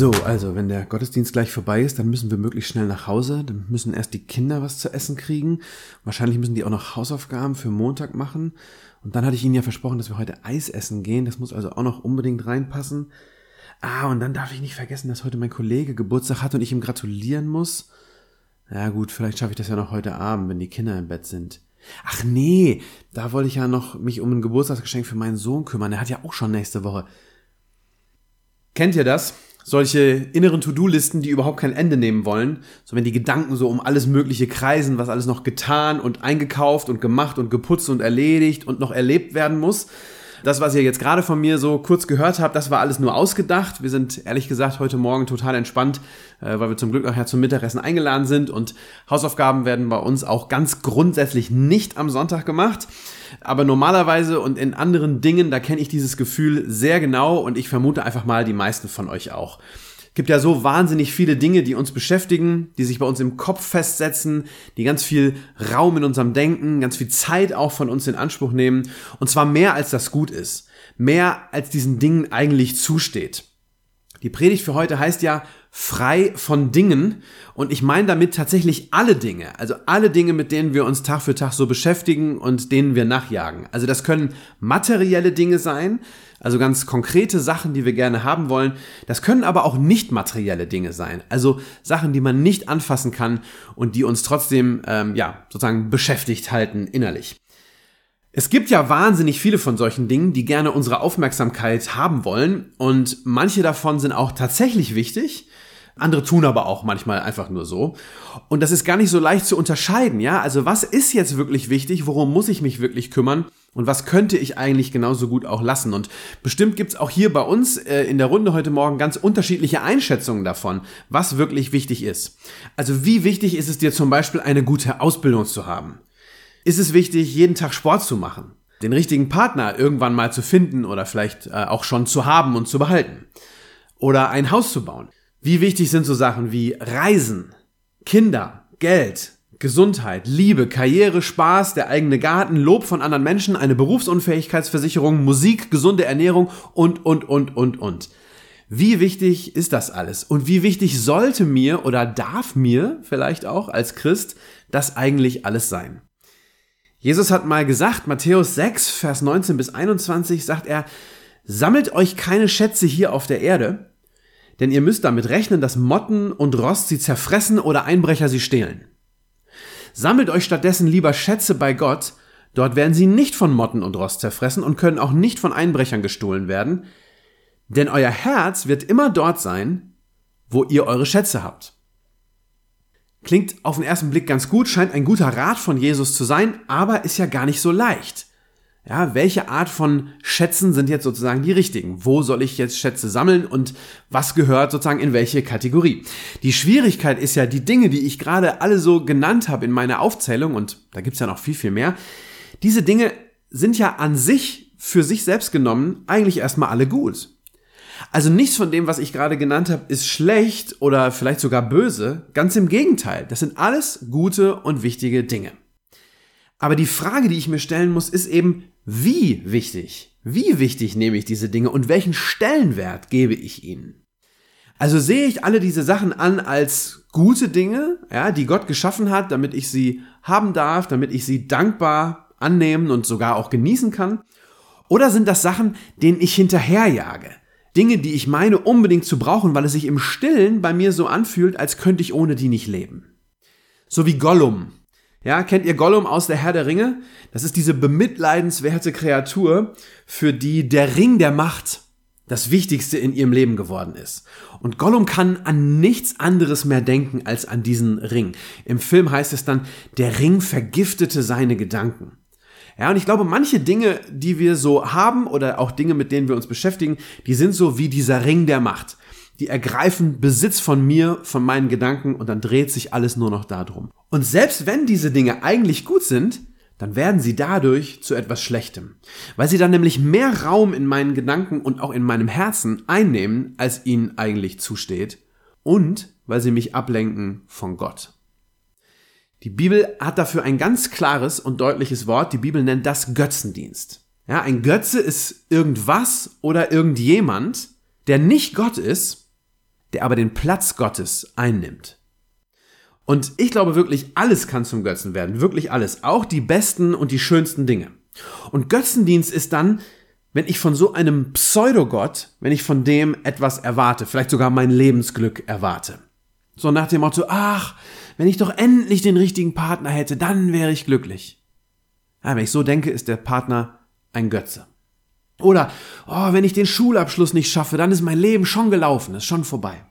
So, also wenn der Gottesdienst gleich vorbei ist, dann müssen wir möglichst schnell nach Hause. Dann müssen erst die Kinder was zu essen kriegen. Wahrscheinlich müssen die auch noch Hausaufgaben für Montag machen. Und dann hatte ich ihnen ja versprochen, dass wir heute Eis essen gehen. Das muss also auch noch unbedingt reinpassen. Ah, und dann darf ich nicht vergessen, dass heute mein Kollege Geburtstag hat und ich ihm gratulieren muss. Ja gut, vielleicht schaffe ich das ja noch heute Abend, wenn die Kinder im Bett sind. Ach nee, da wollte ich ja noch mich um ein Geburtstagsgeschenk für meinen Sohn kümmern. Der hat ja auch schon nächste Woche. Kennt ihr das? Solche inneren To-Do-Listen, die überhaupt kein Ende nehmen wollen. So wenn die Gedanken so um alles Mögliche kreisen, was alles noch getan und eingekauft und gemacht und geputzt und erledigt und noch erlebt werden muss. Das, was ihr jetzt gerade von mir so kurz gehört habt, das war alles nur ausgedacht. Wir sind ehrlich gesagt heute Morgen total entspannt, äh, weil wir zum Glück nachher zum Mittagessen eingeladen sind und Hausaufgaben werden bei uns auch ganz grundsätzlich nicht am Sonntag gemacht. Aber normalerweise und in anderen Dingen, da kenne ich dieses Gefühl sehr genau und ich vermute einfach mal die meisten von euch auch gibt ja so wahnsinnig viele Dinge, die uns beschäftigen, die sich bei uns im Kopf festsetzen, die ganz viel Raum in unserem Denken, ganz viel Zeit auch von uns in Anspruch nehmen. Und zwar mehr als das gut ist. Mehr als diesen Dingen eigentlich zusteht. Die Predigt für heute heißt ja frei von Dingen und ich meine damit tatsächlich alle Dinge, also alle Dinge, mit denen wir uns Tag für Tag so beschäftigen und denen wir nachjagen. Also das können materielle Dinge sein, also ganz konkrete Sachen, die wir gerne haben wollen. Das können aber auch nicht materielle Dinge sein, also Sachen, die man nicht anfassen kann und die uns trotzdem ähm, ja sozusagen beschäftigt halten innerlich. Es gibt ja wahnsinnig viele von solchen Dingen, die gerne unsere Aufmerksamkeit haben wollen und manche davon sind auch tatsächlich wichtig. Andere tun aber auch manchmal einfach nur so. Und das ist gar nicht so leicht zu unterscheiden, ja? Also was ist jetzt wirklich wichtig? Worum muss ich mich wirklich kümmern? Und was könnte ich eigentlich genauso gut auch lassen? Und bestimmt gibt's auch hier bei uns äh, in der Runde heute Morgen ganz unterschiedliche Einschätzungen davon, was wirklich wichtig ist. Also wie wichtig ist es dir zum Beispiel eine gute Ausbildung zu haben? ist es wichtig, jeden Tag Sport zu machen, den richtigen Partner irgendwann mal zu finden oder vielleicht äh, auch schon zu haben und zu behalten oder ein Haus zu bauen. Wie wichtig sind so Sachen wie Reisen, Kinder, Geld, Gesundheit, Liebe, Karriere, Spaß, der eigene Garten, Lob von anderen Menschen, eine Berufsunfähigkeitsversicherung, Musik, gesunde Ernährung und, und, und, und, und. Wie wichtig ist das alles? Und wie wichtig sollte mir oder darf mir vielleicht auch als Christ das eigentlich alles sein? Jesus hat mal gesagt, Matthäus 6, Vers 19 bis 21, sagt er, sammelt euch keine Schätze hier auf der Erde, denn ihr müsst damit rechnen, dass Motten und Rost sie zerfressen oder Einbrecher sie stehlen. Sammelt euch stattdessen lieber Schätze bei Gott, dort werden sie nicht von Motten und Rost zerfressen und können auch nicht von Einbrechern gestohlen werden, denn euer Herz wird immer dort sein, wo ihr eure Schätze habt. Klingt auf den ersten Blick ganz gut, scheint ein guter Rat von Jesus zu sein, aber ist ja gar nicht so leicht. Ja, welche Art von Schätzen sind jetzt sozusagen die richtigen? Wo soll ich jetzt Schätze sammeln und was gehört sozusagen in welche Kategorie? Die Schwierigkeit ist ja, die Dinge, die ich gerade alle so genannt habe in meiner Aufzählung, und da gibt's ja noch viel, viel mehr, diese Dinge sind ja an sich, für sich selbst genommen, eigentlich erstmal alle gut. Also nichts von dem, was ich gerade genannt habe, ist schlecht oder vielleicht sogar böse. Ganz im Gegenteil. Das sind alles gute und wichtige Dinge. Aber die Frage, die ich mir stellen muss, ist eben, wie wichtig? Wie wichtig nehme ich diese Dinge und welchen Stellenwert gebe ich ihnen? Also sehe ich alle diese Sachen an als gute Dinge, ja, die Gott geschaffen hat, damit ich sie haben darf, damit ich sie dankbar annehmen und sogar auch genießen kann? Oder sind das Sachen, denen ich hinterherjage? Dinge, die ich meine unbedingt zu brauchen, weil es sich im Stillen bei mir so anfühlt, als könnte ich ohne die nicht leben. So wie Gollum. Ja, kennt ihr Gollum aus der Herr der Ringe? Das ist diese bemitleidenswerte Kreatur, für die der Ring der Macht das Wichtigste in ihrem Leben geworden ist. Und Gollum kann an nichts anderes mehr denken als an diesen Ring. Im Film heißt es dann, der Ring vergiftete seine Gedanken. Ja, und ich glaube, manche Dinge, die wir so haben oder auch Dinge, mit denen wir uns beschäftigen, die sind so wie dieser Ring der Macht. Die ergreifen Besitz von mir, von meinen Gedanken und dann dreht sich alles nur noch darum. Und selbst wenn diese Dinge eigentlich gut sind, dann werden sie dadurch zu etwas Schlechtem, weil sie dann nämlich mehr Raum in meinen Gedanken und auch in meinem Herzen einnehmen, als ihnen eigentlich zusteht und weil sie mich ablenken von Gott. Die Bibel hat dafür ein ganz klares und deutliches Wort. Die Bibel nennt das Götzendienst. Ja, ein Götze ist irgendwas oder irgendjemand, der nicht Gott ist, der aber den Platz Gottes einnimmt. Und ich glaube wirklich, alles kann zum Götzen werden. Wirklich alles. Auch die besten und die schönsten Dinge. Und Götzendienst ist dann, wenn ich von so einem Pseudogott, wenn ich von dem etwas erwarte, vielleicht sogar mein Lebensglück erwarte. So nach dem Motto, ach, wenn ich doch endlich den richtigen Partner hätte, dann wäre ich glücklich. Ja, wenn ich so denke, ist der Partner ein Götze. Oder, oh, wenn ich den Schulabschluss nicht schaffe, dann ist mein Leben schon gelaufen, ist schon vorbei.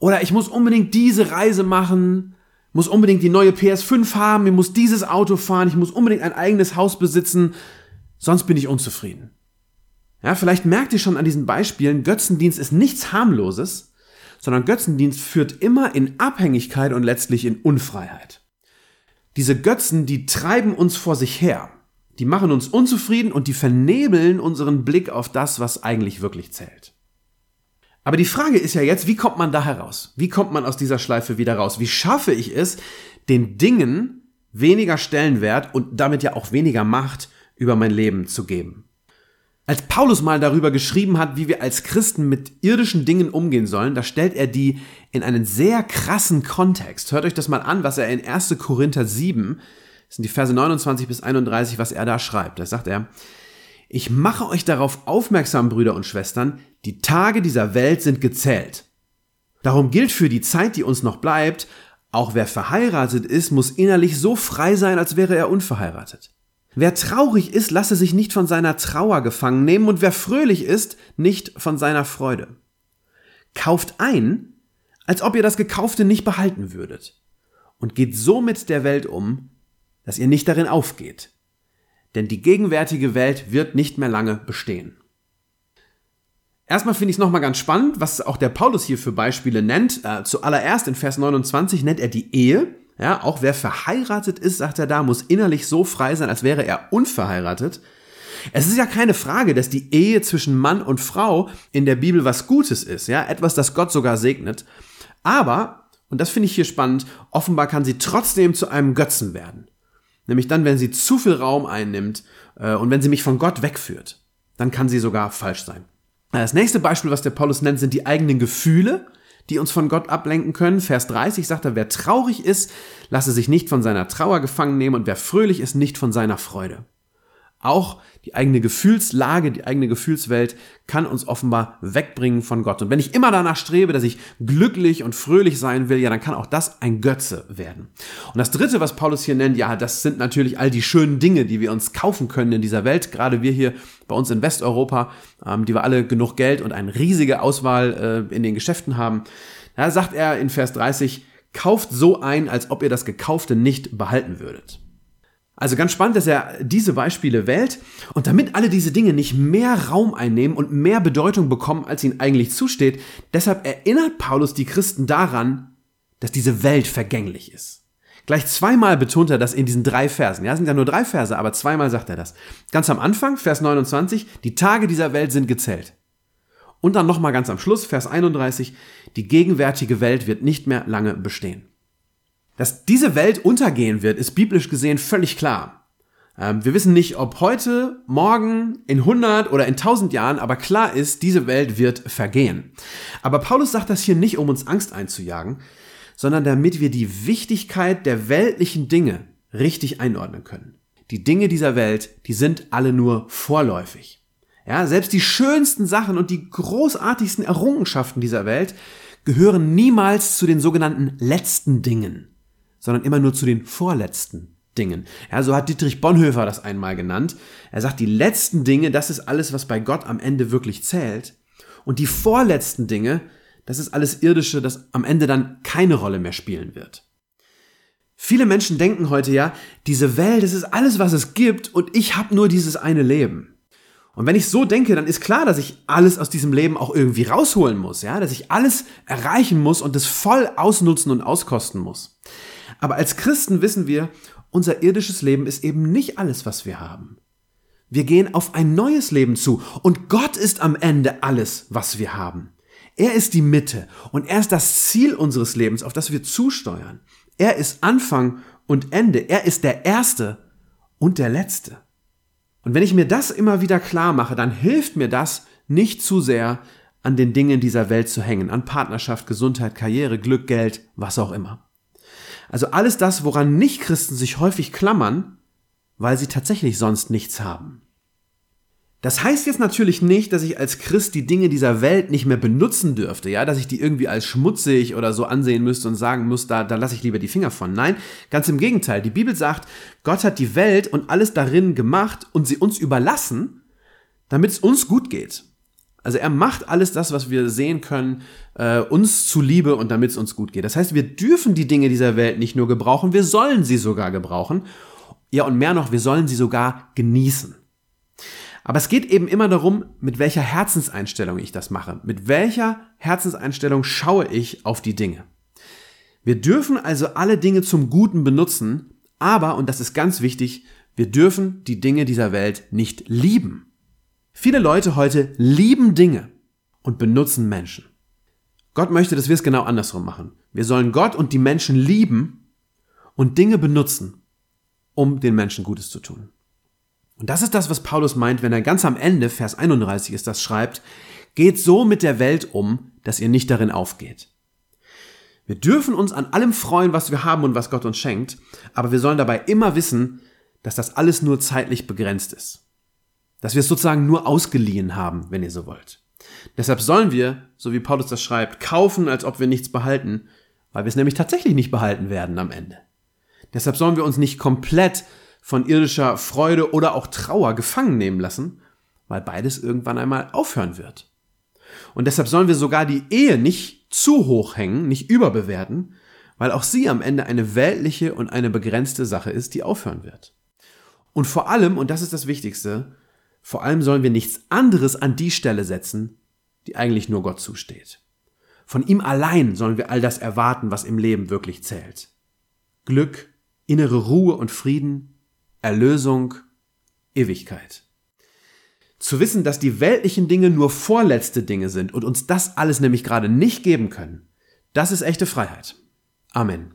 Oder ich muss unbedingt diese Reise machen, muss unbedingt die neue PS5 haben, ich muss dieses Auto fahren, ich muss unbedingt ein eigenes Haus besitzen, sonst bin ich unzufrieden. Ja, vielleicht merkt ihr schon an diesen Beispielen, Götzendienst ist nichts harmloses, sondern Götzendienst führt immer in Abhängigkeit und letztlich in Unfreiheit. Diese Götzen, die treiben uns vor sich her. Die machen uns unzufrieden und die vernebeln unseren Blick auf das, was eigentlich wirklich zählt. Aber die Frage ist ja jetzt, wie kommt man da heraus? Wie kommt man aus dieser Schleife wieder raus? Wie schaffe ich es, den Dingen weniger Stellenwert und damit ja auch weniger Macht über mein Leben zu geben? Als Paulus mal darüber geschrieben hat, wie wir als Christen mit irdischen Dingen umgehen sollen, da stellt er die in einen sehr krassen Kontext. Hört euch das mal an, was er in 1. Korinther 7 das sind die Verse 29 bis 31, was er da schreibt. Da sagt er, ich mache euch darauf aufmerksam, Brüder und Schwestern, die Tage dieser Welt sind gezählt. Darum gilt für die Zeit, die uns noch bleibt, auch wer verheiratet ist, muss innerlich so frei sein, als wäre er unverheiratet. Wer traurig ist, lasse sich nicht von seiner Trauer gefangen nehmen und wer fröhlich ist, nicht von seiner Freude. Kauft ein, als ob ihr das Gekaufte nicht behalten würdet und geht so mit der Welt um, dass ihr nicht darin aufgeht. Denn die gegenwärtige Welt wird nicht mehr lange bestehen. Erstmal finde ich es nochmal ganz spannend, was auch der Paulus hier für Beispiele nennt. Äh, zuallererst in Vers 29 nennt er die Ehe. Ja, auch wer verheiratet ist, sagt er da, muss innerlich so frei sein, als wäre er unverheiratet. Es ist ja keine Frage, dass die Ehe zwischen Mann und Frau in der Bibel was Gutes ist, ja, etwas, das Gott sogar segnet. Aber, und das finde ich hier spannend, offenbar kann sie trotzdem zu einem Götzen werden. Nämlich dann, wenn sie zu viel Raum einnimmt äh, und wenn sie mich von Gott wegführt. Dann kann sie sogar falsch sein. Äh, das nächste Beispiel, was der Paulus nennt, sind die eigenen Gefühle, die uns von Gott ablenken können. Vers 30 sagt er, wer traurig ist, lasse sich nicht von seiner Trauer gefangen nehmen und wer fröhlich ist, nicht von seiner Freude. Auch die eigene Gefühlslage, die eigene Gefühlswelt kann uns offenbar wegbringen von Gott. Und wenn ich immer danach strebe, dass ich glücklich und fröhlich sein will, ja, dann kann auch das ein Götze werden. Und das dritte, was Paulus hier nennt, ja, das sind natürlich all die schönen Dinge, die wir uns kaufen können in dieser Welt. Gerade wir hier bei uns in Westeuropa, ähm, die wir alle genug Geld und eine riesige Auswahl äh, in den Geschäften haben. Da sagt er in Vers 30, kauft so ein, als ob ihr das Gekaufte nicht behalten würdet. Also ganz spannend, dass er diese Beispiele wählt. Und damit alle diese Dinge nicht mehr Raum einnehmen und mehr Bedeutung bekommen, als ihnen eigentlich zusteht, deshalb erinnert Paulus die Christen daran, dass diese Welt vergänglich ist. Gleich zweimal betont er das in diesen drei Versen. Ja, sind ja nur drei Verse, aber zweimal sagt er das. Ganz am Anfang, Vers 29, die Tage dieser Welt sind gezählt. Und dann nochmal ganz am Schluss, Vers 31, die gegenwärtige Welt wird nicht mehr lange bestehen. Dass diese Welt untergehen wird, ist biblisch gesehen völlig klar. Ähm, wir wissen nicht, ob heute, morgen, in 100 oder in 1000 Jahren, aber klar ist, diese Welt wird vergehen. Aber Paulus sagt das hier nicht, um uns Angst einzujagen, sondern damit wir die Wichtigkeit der weltlichen Dinge richtig einordnen können. Die Dinge dieser Welt, die sind alle nur vorläufig. Ja, selbst die schönsten Sachen und die großartigsten Errungenschaften dieser Welt gehören niemals zu den sogenannten letzten Dingen sondern immer nur zu den vorletzten Dingen. Ja, so hat Dietrich Bonhoeffer das einmal genannt. Er sagt, die letzten Dinge, das ist alles, was bei Gott am Ende wirklich zählt. Und die vorletzten Dinge, das ist alles Irdische, das am Ende dann keine Rolle mehr spielen wird. Viele Menschen denken heute ja, diese Welt, das ist alles, was es gibt und ich habe nur dieses eine Leben. Und wenn ich so denke, dann ist klar, dass ich alles aus diesem Leben auch irgendwie rausholen muss, ja, dass ich alles erreichen muss und es voll ausnutzen und auskosten muss. Aber als Christen wissen wir, unser irdisches Leben ist eben nicht alles, was wir haben. Wir gehen auf ein neues Leben zu und Gott ist am Ende alles, was wir haben. Er ist die Mitte und er ist das Ziel unseres Lebens, auf das wir zusteuern. Er ist Anfang und Ende. Er ist der Erste und der Letzte. Und wenn ich mir das immer wieder klar mache, dann hilft mir das nicht zu sehr an den Dingen dieser Welt zu hängen, an Partnerschaft, Gesundheit, Karriere, Glück, Geld, was auch immer. Also alles das, woran Nichtchristen sich häufig klammern, weil sie tatsächlich sonst nichts haben. Das heißt jetzt natürlich nicht, dass ich als Christ die Dinge dieser Welt nicht mehr benutzen dürfte, ja, dass ich die irgendwie als schmutzig oder so ansehen müsste und sagen muss, da, da lasse ich lieber die Finger von. Nein, ganz im Gegenteil. Die Bibel sagt, Gott hat die Welt und alles darin gemacht und sie uns überlassen, damit es uns gut geht. Also er macht alles das, was wir sehen können, äh, uns zuliebe und damit es uns gut geht. Das heißt, wir dürfen die Dinge dieser Welt nicht nur gebrauchen, wir sollen sie sogar gebrauchen. Ja, und mehr noch, wir sollen sie sogar genießen. Aber es geht eben immer darum, mit welcher Herzenseinstellung ich das mache. Mit welcher Herzenseinstellung schaue ich auf die Dinge. Wir dürfen also alle Dinge zum Guten benutzen, aber, und das ist ganz wichtig, wir dürfen die Dinge dieser Welt nicht lieben. Viele Leute heute lieben Dinge und benutzen Menschen. Gott möchte, dass wir es genau andersrum machen. Wir sollen Gott und die Menschen lieben und Dinge benutzen, um den Menschen Gutes zu tun. Und das ist das, was Paulus meint, wenn er ganz am Ende, Vers 31 ist das, schreibt, geht so mit der Welt um, dass ihr nicht darin aufgeht. Wir dürfen uns an allem freuen, was wir haben und was Gott uns schenkt, aber wir sollen dabei immer wissen, dass das alles nur zeitlich begrenzt ist. Dass wir es sozusagen nur ausgeliehen haben, wenn ihr so wollt. Deshalb sollen wir, so wie Paulus das schreibt, kaufen, als ob wir nichts behalten, weil wir es nämlich tatsächlich nicht behalten werden am Ende. Deshalb sollen wir uns nicht komplett von irdischer Freude oder auch Trauer gefangen nehmen lassen, weil beides irgendwann einmal aufhören wird. Und deshalb sollen wir sogar die Ehe nicht zu hoch hängen, nicht überbewerten, weil auch sie am Ende eine weltliche und eine begrenzte Sache ist, die aufhören wird. Und vor allem, und das ist das Wichtigste, vor allem sollen wir nichts anderes an die Stelle setzen, die eigentlich nur Gott zusteht. Von ihm allein sollen wir all das erwarten, was im Leben wirklich zählt. Glück, innere Ruhe und Frieden, Erlösung, Ewigkeit. Zu wissen, dass die weltlichen Dinge nur vorletzte Dinge sind und uns das alles nämlich gerade nicht geben können, das ist echte Freiheit. Amen.